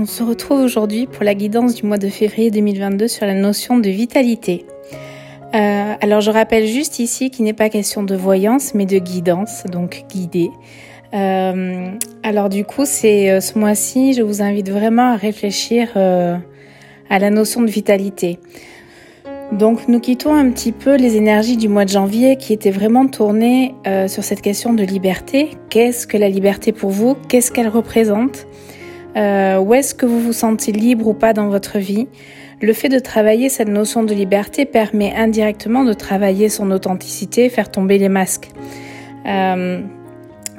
On se retrouve aujourd'hui pour la guidance du mois de février 2022 sur la notion de vitalité. Euh, alors je rappelle juste ici qu'il n'est pas question de voyance mais de guidance, donc guider. Euh, alors du coup, c'est euh, ce mois-ci, je vous invite vraiment à réfléchir à la notion de vitalité. Donc nous quittons un petit peu les énergies du mois de janvier qui étaient vraiment tournées sur cette question de liberté. Qu'est-ce que la liberté pour vous? Qu'est-ce qu'elle représente? Euh, où est-ce que vous vous sentez libre ou pas dans votre vie? Le fait de travailler cette notion de liberté permet indirectement de travailler son authenticité, faire tomber les masques. Euh,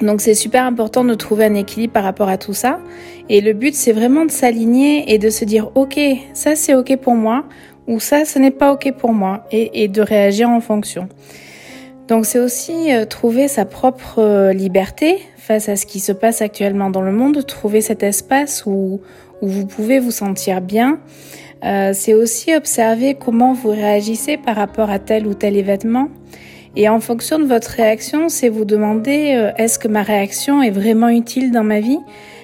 donc c'est super important de trouver un équilibre par rapport à tout ça. Et le but c'est vraiment de s'aligner et de se dire ok, ça c'est ok pour moi ou ça ce n'est pas ok pour moi et, et de réagir en fonction. Donc c'est aussi euh, trouver sa propre euh, liberté face à ce qui se passe actuellement dans le monde, trouver cet espace où, vous pouvez vous sentir bien. Euh, c'est aussi observer comment vous réagissez par rapport à tel ou tel événement. Et en fonction de votre réaction, c'est vous demander est-ce que ma réaction est vraiment utile dans ma vie?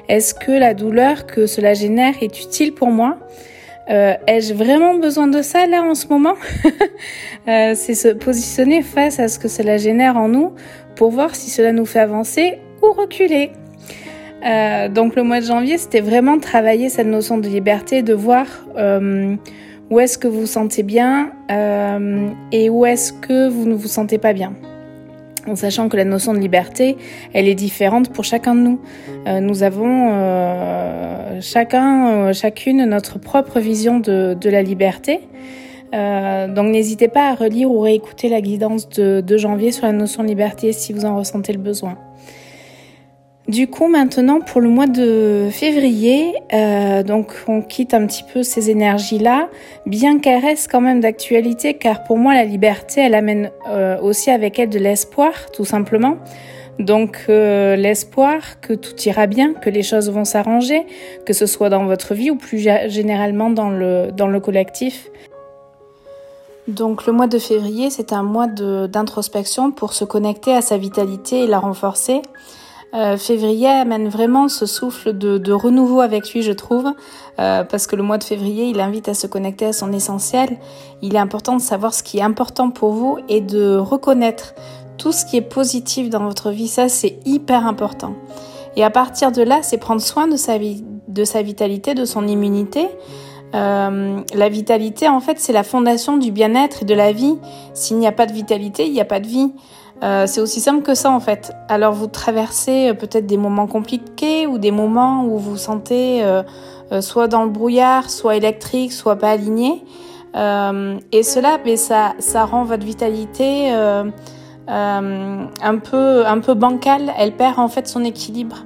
Est-ce que la douleur que cela génère est utile pour moi? Euh, ai-je vraiment besoin de ça là en ce moment? Euh, C'est se positionner face à ce que cela génère en nous pour voir si cela nous fait avancer ou reculer. Euh, donc le mois de janvier, c'était vraiment travailler cette notion de liberté, de voir où est-ce que vous vous sentez bien et où est-ce que vous ne vous sentez pas bien en sachant que la notion de liberté, elle est différente pour chacun de nous. Euh, nous avons euh, chacun, euh, chacune notre propre vision de, la liberté. donc n'hésitez pas à relire ou réécouter la guidance de janvier sur la notion de liberté si vous en ressentez le besoin. Du coup, maintenant, pour le mois de février, euh, donc on quitte un petit peu ces énergies-là, bien qu'elles restent quand même d'actualité, car pour moi, la liberté, elle amène euh, aussi avec elle de l'espoir, tout simplement. Donc euh, l'espoir que tout ira bien, que les choses vont s'arranger, que ce soit dans votre vie ou plus généralement dans le, dans le collectif. Donc le mois de février, c'est un mois d'introspection pour se connecter à sa vitalité et la renforcer. Euh, février amène vraiment ce souffle de, renouveau avec lui, je trouve, euh, parce que le mois de février, il invite à se connecter à son essentiel. Il est important de savoir ce qui est important pour vous et de reconnaître tout ce qui est positif dans votre vie. Ça, c'est hyper important. Et à partir de là, c'est prendre soin de sa, vie, de sa vitalité, de son immunité. Euh, la vitalité, en fait, c'est la fondation du bien-être et de la vie. S'il n'y a pas de vitalité, il n'y a pas de vie. Euh, c'est aussi simple que ça en fait. Alors vous traversez euh, peut-être des moments compliqués ou des moments où vous vous sentez soit dans le brouillard, soit électrique, soit pas aligné. et cela, mais ça, ça rend votre vitalité un peu, un peu bancale. Elle perd en fait son équilibre.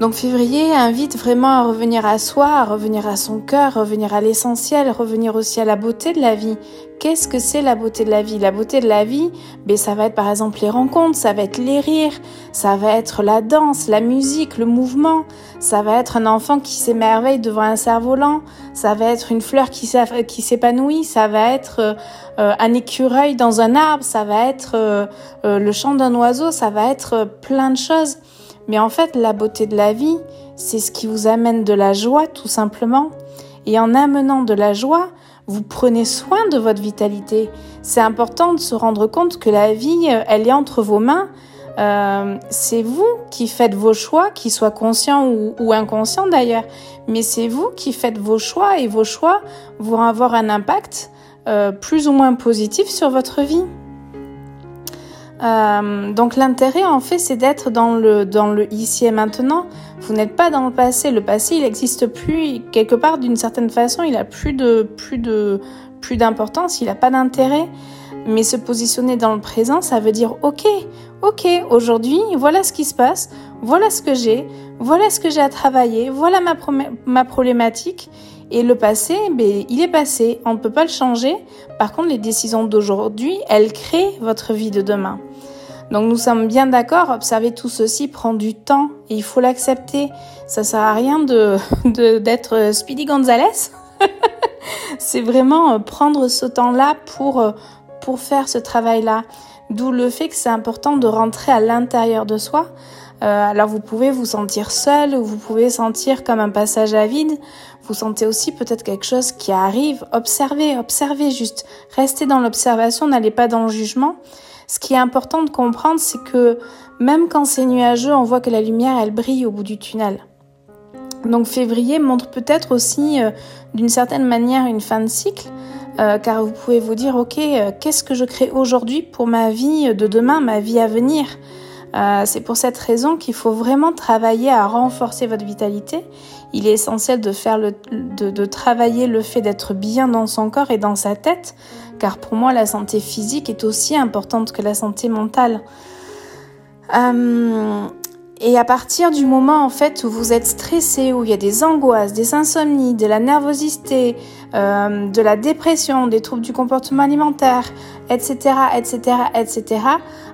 Donc février invite vraiment à revenir à soi, à revenir à son cœur, revenir à l'essentiel, revenir aussi à la beauté de la vie. Qu'est-ce que c'est la beauté de la vie? La beauté de la vie, ben, ça va être par exemple les rencontres, ça va être les rires, ça va être la danse, la musique, le mouvement, ça va être un enfant qui s'émerveille devant un cerf-volant, ça va être une fleur qui s'épanouit, ça va être euh, un écureuil dans un arbre, ça va être euh, euh, le chant d'un oiseau, ça va être plein de choses. Mais en fait, la beauté de la vie, c'est ce qui vous amène de la joie, tout simplement. Et en amenant de la joie, vous prenez soin de votre vitalité. C'est important de se rendre compte que la vie, euh, elle est entre vos mains. Euh, c'est vous qui faites vos choix, qu'ils soient conscients ou, inconscients d'ailleurs. Mais c'est vous qui faites vos choix et vos choix vont avoir un impact euh, plus ou moins positif sur votre vie. Euh, donc l'intérêt en fait c'est d'être dans le, ici et maintenant. Vous n'êtes pas dans le passé. Le passé il n'existe plus. Quelque part d'une certaine façon il a plus de plus de plus d'importance. Il n'a pas d'intérêt. Mais se positionner dans le présent, ça veut dire ok, ok, aujourd'hui, voilà ce qui se passe, voilà ce que j'ai, voilà ce que j'ai à travailler, voilà ma, ma problématique. Et le passé, ben, il est passé, on ne peut pas le changer. Par contre, les décisions d'aujourd'hui, elles créent votre vie de demain. Donc nous sommes bien d'accord, observer tout ceci prend du temps et il faut l'accepter. Ça sert à rien d'être Speedy Gonzalez. C'est vraiment euh, prendre ce temps-là pour euh, pour faire ce travail-là. D'où le fait que c'est important de rentrer à l'intérieur de soi alors vous pouvez vous sentir seul ou vous pouvez sentir comme un passage à vide. Vous sentez aussi peut-être quelque chose qui arrive. Observez, observez juste. Restez dans l'observation, n'allez pas dans le jugement. Ce qui est important de comprendre, c'est que même quand c'est nuageux, on voit que la lumière, elle brille au bout du tunnel. Donc février montre peut-être aussi euh, d'une certaine manière une fin de cycle, euh, car vous pouvez vous dire, ok, euh, qu'est-ce que je crée aujourd'hui pour ma vie de demain, ma vie à venir? C'est pour cette raison qu'il faut vraiment travailler à renforcer votre vitalité. Il est essentiel de faire le, de, de travailler le fait d'être bien dans son corps et dans sa tête, car pour moi la santé physique est aussi importante que la santé mentale. Euh, et à partir du moment en fait où vous êtes stressé, où il y a des angoisses, des insomnies, de la nervosité, euh, de la dépression, des troubles du comportement alimentaire, etc., etc., etc.,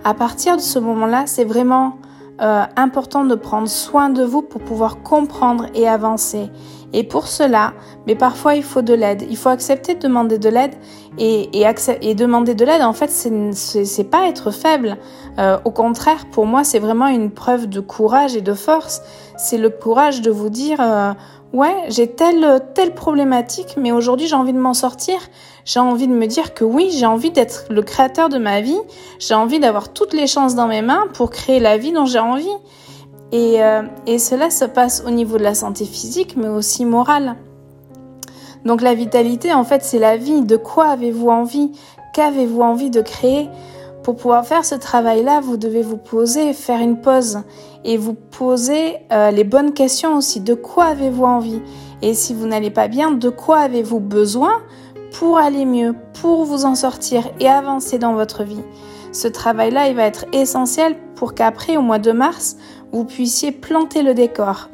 à partir de ce moment-là, c'est vraiment euh, important de prendre soin de vous pour pouvoir comprendre et avancer. Et pour cela, mais parfois il faut de l'aide. Il faut accepter de demander de l'aide et, et, et, demander de l'aide. En fait, c'est pas être faible. Euh, au contraire, pour moi, c'est vraiment une preuve de courage et de force. C'est le courage de vous dire, euh, ouais, j'ai telle telle problématique, mais aujourd'hui j'ai envie de m'en sortir. J'ai envie de me dire que oui, j'ai envie d'être le créateur de ma vie. J'ai envie d'avoir toutes les chances dans mes mains pour créer la vie dont j'ai envie. Et, euh, et cela se passe au niveau de la santé physique, mais aussi morale. Donc la vitalité, en fait, c'est la vie. De quoi avez-vous envie? Qu'avez-vous envie de créer? Pour pouvoir faire ce travail-là, vous devez vous poser, faire une pause et vous poser euh, les bonnes questions aussi. De quoi avez-vous envie? Et si vous n'allez pas bien, de quoi avez-vous besoin pour aller mieux, pour vous en sortir et avancer dans votre vie? Ce travail-là, il va être essentiel pour qu'après, au mois de mars, vous puissiez planter le décor.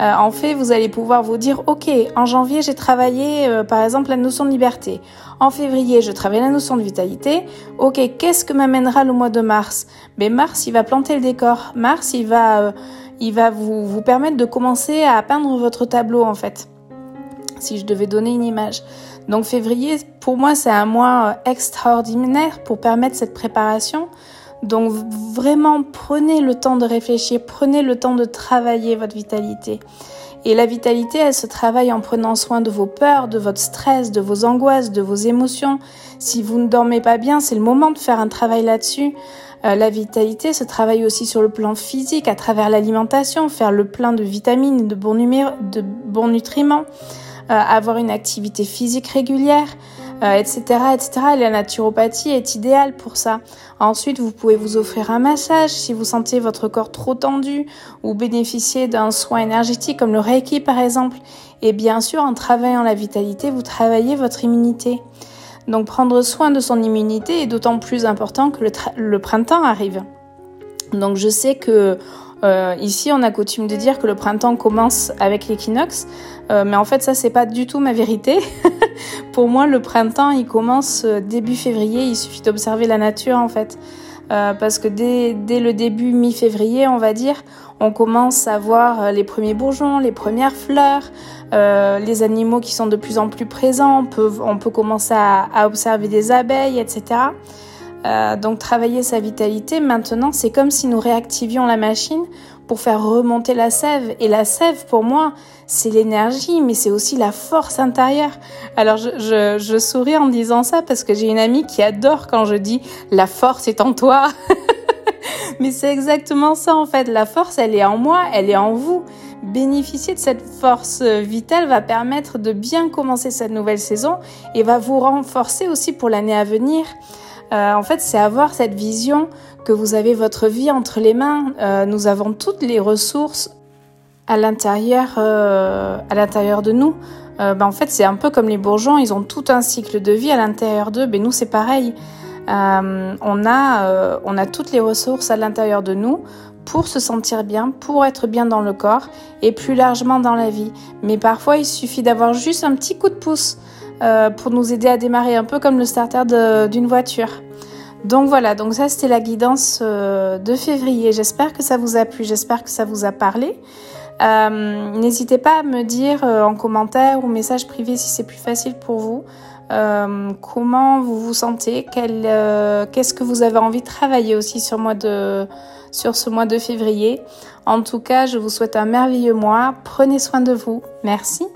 Euh, en fait, vous allez pouvoir vous dire, ok, en janvier, j'ai travaillé euh, par exemple la notion de liberté. En février, je travaille la notion de vitalité. Ok, qu'est-ce que m'amènera le mois de mars? Mais ben, mars, il va planter le décor. Mars, il va, euh, il va vous, vous permettre de commencer à peindre votre tableau en fait. Si je devais donner une image. Donc février, pour moi, c'est un mois extraordinaire pour permettre cette préparation. Donc vraiment, prenez le temps de réfléchir, prenez le temps de travailler votre vitalité. Et la vitalité, elle se travaille en prenant soin de vos peurs, de votre stress, de vos angoisses, de vos émotions. Si vous ne dormez pas bien, c'est le moment de faire un travail là-dessus. Euh, la vitalité se travaille aussi sur le plan physique, à travers l'alimentation, faire le plein de vitamines, de bons, de bons nutriments, euh, avoir une activité physique régulière, etc., euh, etc. la naturopathie est idéale pour ça. Ensuite, vous pouvez vous offrir un massage si vous sentez votre corps trop tendu ou bénéficier d'un soin énergétique comme le Reiki par exemple. Et bien sûr, en travaillant la vitalité, vous travaillez votre immunité. Donc prendre soin de son immunité est d'autant plus important que le, le printemps arrive. Donc je sais que euh, ici, on a coutume de dire que le printemps commence avec l'équinoxe, euh, mais en fait, ça, c'est pas du tout ma vérité. Pour moi, le printemps, il commence euh, début février. Il suffit d'observer la nature, en fait. parce que dès, le début mi-février, on va dire, on commence à voir les premiers bourgeons, les premières fleurs, les animaux qui sont de plus en plus présents. On peut, commencer à observer des abeilles, etc. Euh, donc travailler sa vitalité, maintenant, c'est comme si nous réactivions la machine pour faire remonter la sève. Et la sève, pour moi, c'est l'énergie, mais c'est aussi la force intérieure. Alors je, je, je, souris en disant ça parce que j'ai une amie qui adore quand je dis la force est en toi. mais c'est exactement ça en fait. La force, elle est en moi, elle est en vous. Bénéficier de cette force vitale va permettre de bien commencer cette nouvelle saison et va vous renforcer aussi pour l'année à venir. Euh, en fait, c'est avoir cette vision que vous avez votre vie entre les mains. Euh, nous avons toutes les ressources à l'intérieur, euh, à l'intérieur de nous. Ben, en fait, c'est un peu comme les bourgeons, ils ont tout un cycle de vie à l'intérieur d'eux. Ben nous, c'est pareil. on a, on a toutes les ressources à l'intérieur de nous pour se sentir bien, pour être bien dans le corps et plus largement dans la vie. Mais parfois, il suffit d'avoir juste un petit coup de pouce. Euh, pour nous aider à démarrer un peu comme le starter d'une voiture. Donc voilà, donc ça c'était la guidance euh, de février. J'espère que ça vous a plu, j'espère que ça vous a parlé. Euh, n'hésitez pas à me dire en commentaire ou message privé si c'est plus facile pour vous. comment vous vous sentez Qu'est-ce que vous avez envie de travailler aussi sur ce mois de février. En tout cas, je vous souhaite un merveilleux mois. Prenez soin de vous. Merci.